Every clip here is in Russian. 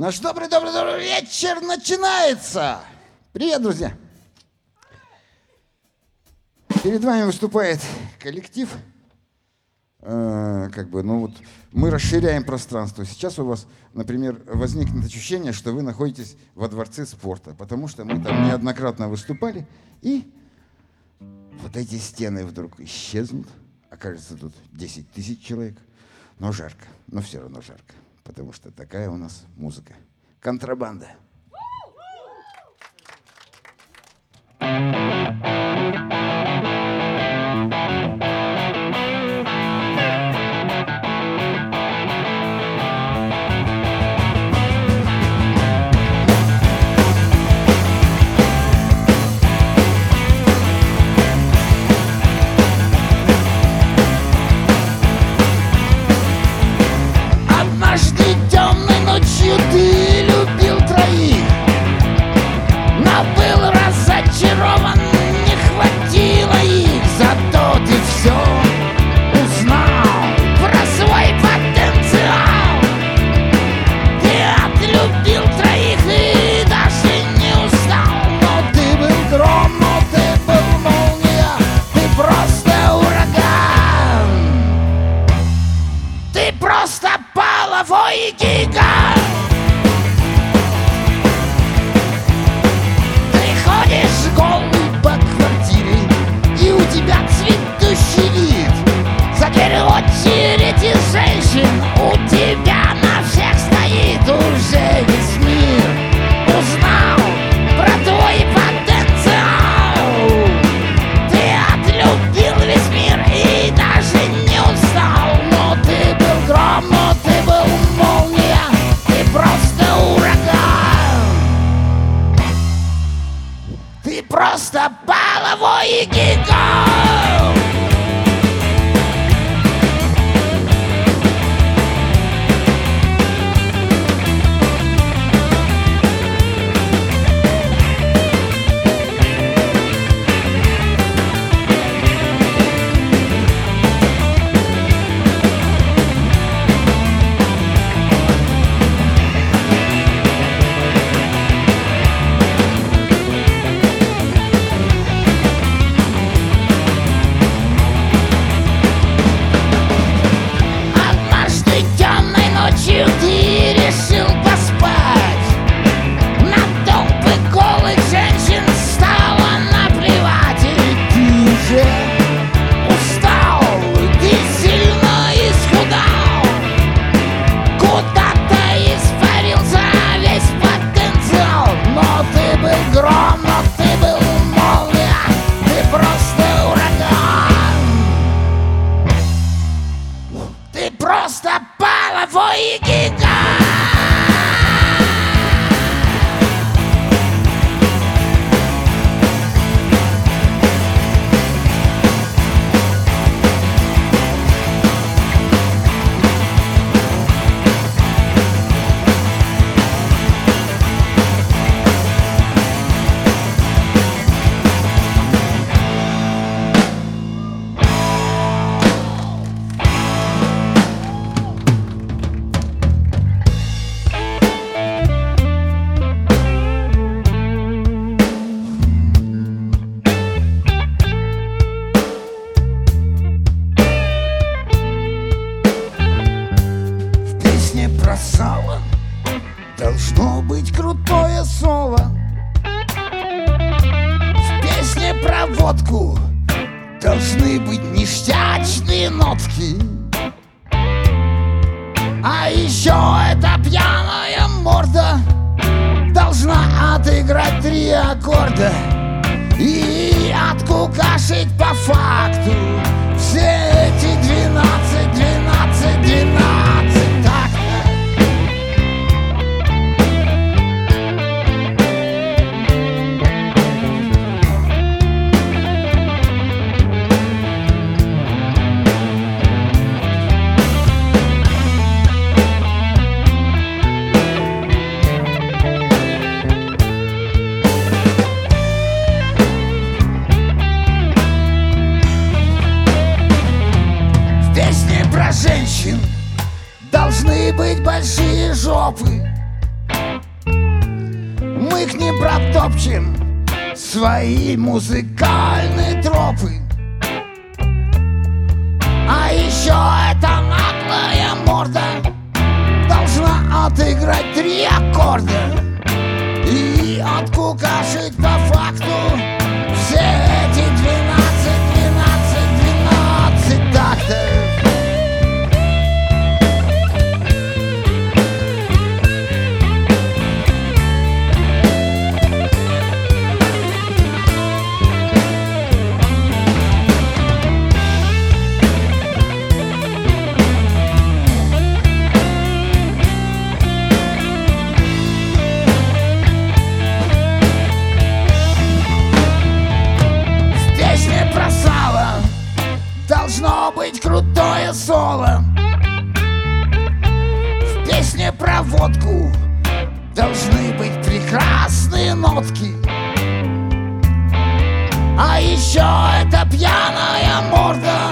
Наш добрый-добрый-добрый вечер начинается! Привет, друзья! Перед вами выступает коллектив. Э, как бы, ну вот, мы расширяем пространство. Сейчас у вас, например, возникнет ощущение, что вы находитесь во дворце спорта, потому что мы там неоднократно выступали, и вот эти стены вдруг исчезнут. Окажется тут 10 тысяч человек. Но жарко, но все равно жарко, потому что такая у нас музыка. Контрабанда. Половой гигант Ты ходишь голый по квартире И у тебя цветущий вид. За дверью очередь из женщин Должно быть крутое соло В песне про водку Должны быть ништячные нотки. А еще эта пьяная морда Должна отыграть три аккорда И откукашить по факту протопчем Свои музыкальные тропы. А еще эта наглая морда Должна отыграть три аккорда. И откукашить по факту Все быть крутое соло. В песне про водку Должны быть прекрасные нотки. А еще эта пьяная морда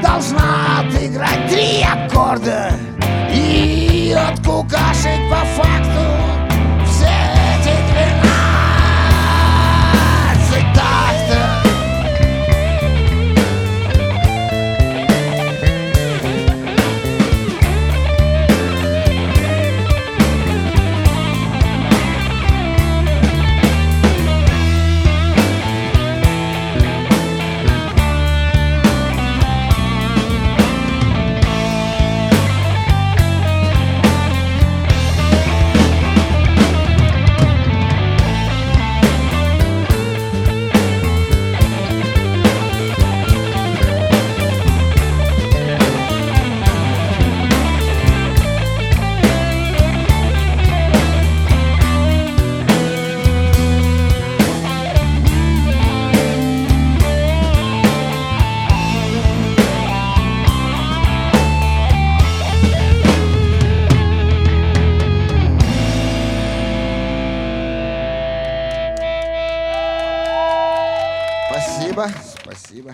Должна отыграть три аккорда И откукашить по факту Спасибо, спасибо.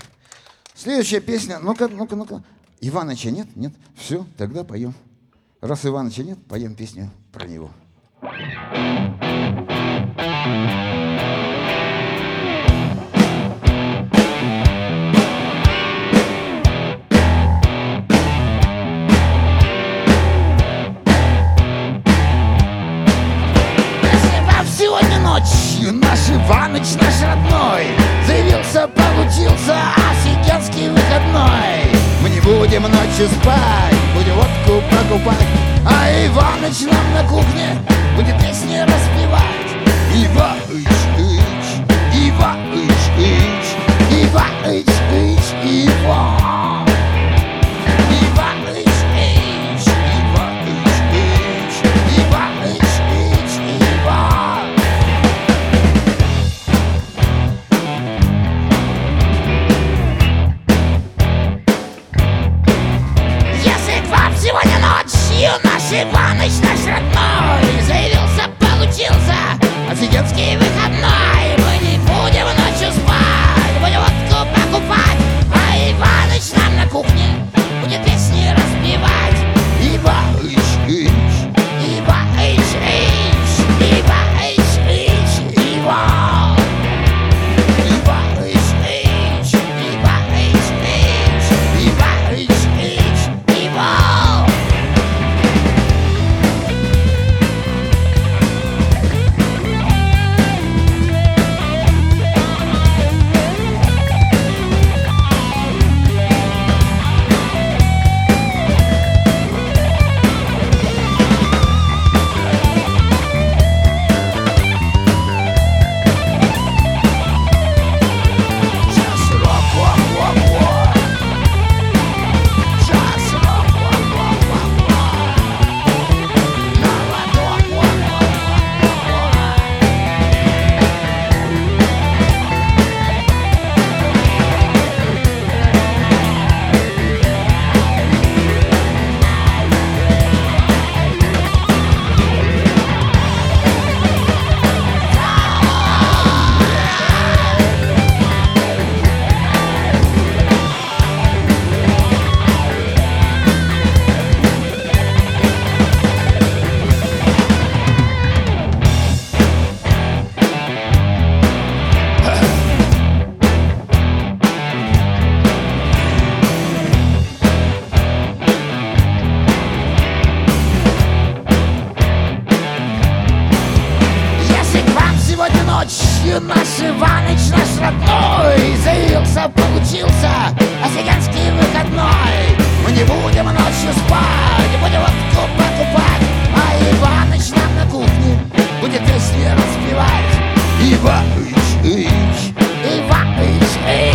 Следующая песня. Ну-ка, ну-ка, ну-ка. Иваныча нет? Нет? Все, тогда поем. Раз Иваныча нет, поем песню про него. Сегодня ночью наш Иваныч, наш родной Заявился, получился офигенский выходной. Мы не будем ночью спать, будем водку покупать. А Иваныч нам на кухне будет песни распевать ночью ночью наш Иваныч наш родной Заявился, получился офигенский выходной. Мы не будем ночью спать, не будем водку покупать. А Иваныч нам на кухне будет песни распевать Иваныч, Иваныч, Иваныч